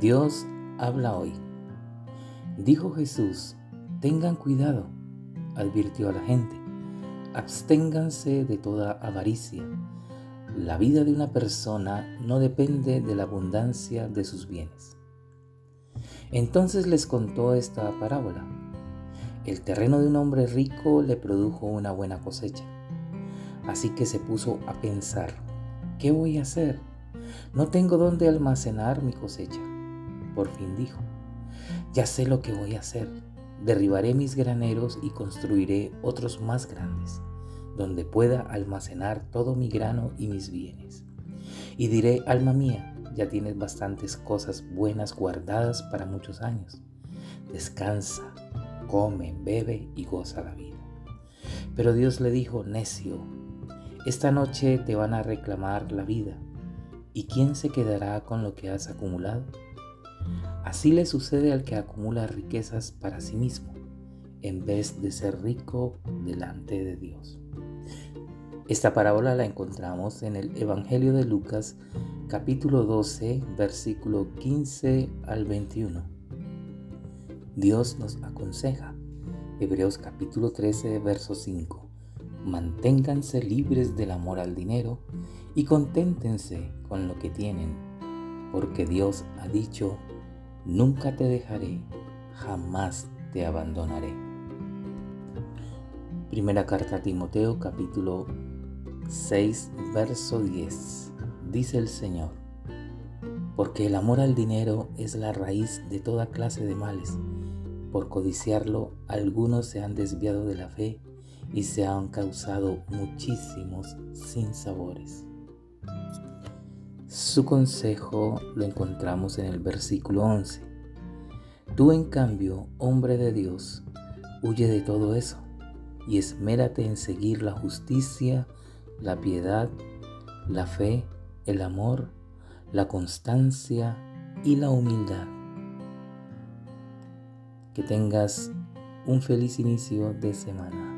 Dios habla hoy. Dijo Jesús, tengan cuidado, advirtió a la gente, absténganse de toda avaricia. La vida de una persona no depende de la abundancia de sus bienes. Entonces les contó esta parábola. El terreno de un hombre rico le produjo una buena cosecha. Así que se puso a pensar, ¿qué voy a hacer? No tengo dónde almacenar mi cosecha. Por fin dijo, ya sé lo que voy a hacer. Derribaré mis graneros y construiré otros más grandes, donde pueda almacenar todo mi grano y mis bienes. Y diré, alma mía, ya tienes bastantes cosas buenas guardadas para muchos años. Descansa, come, bebe y goza la vida. Pero Dios le dijo, necio, esta noche te van a reclamar la vida. ¿Y quién se quedará con lo que has acumulado? Así le sucede al que acumula riquezas para sí mismo, en vez de ser rico delante de Dios. Esta parábola la encontramos en el Evangelio de Lucas capítulo 12 versículo 15 al 21. Dios nos aconseja. Hebreos capítulo 13 verso 5. Manténganse libres del amor al dinero y conténtense con lo que tienen, porque Dios ha dicho, nunca te dejaré, jamás te abandonaré. Primera carta a Timoteo capítulo 6 verso 10. Dice el Señor, porque el amor al dinero es la raíz de toda clase de males. Por codiciarlo, algunos se han desviado de la fe y se han causado muchísimos sinsabores. Su consejo lo encontramos en el versículo 11. Tú en cambio, hombre de Dios, huye de todo eso y esmérate en seguir la justicia, la piedad, la fe, el amor, la constancia y la humildad. Que tengas un feliz inicio de semana.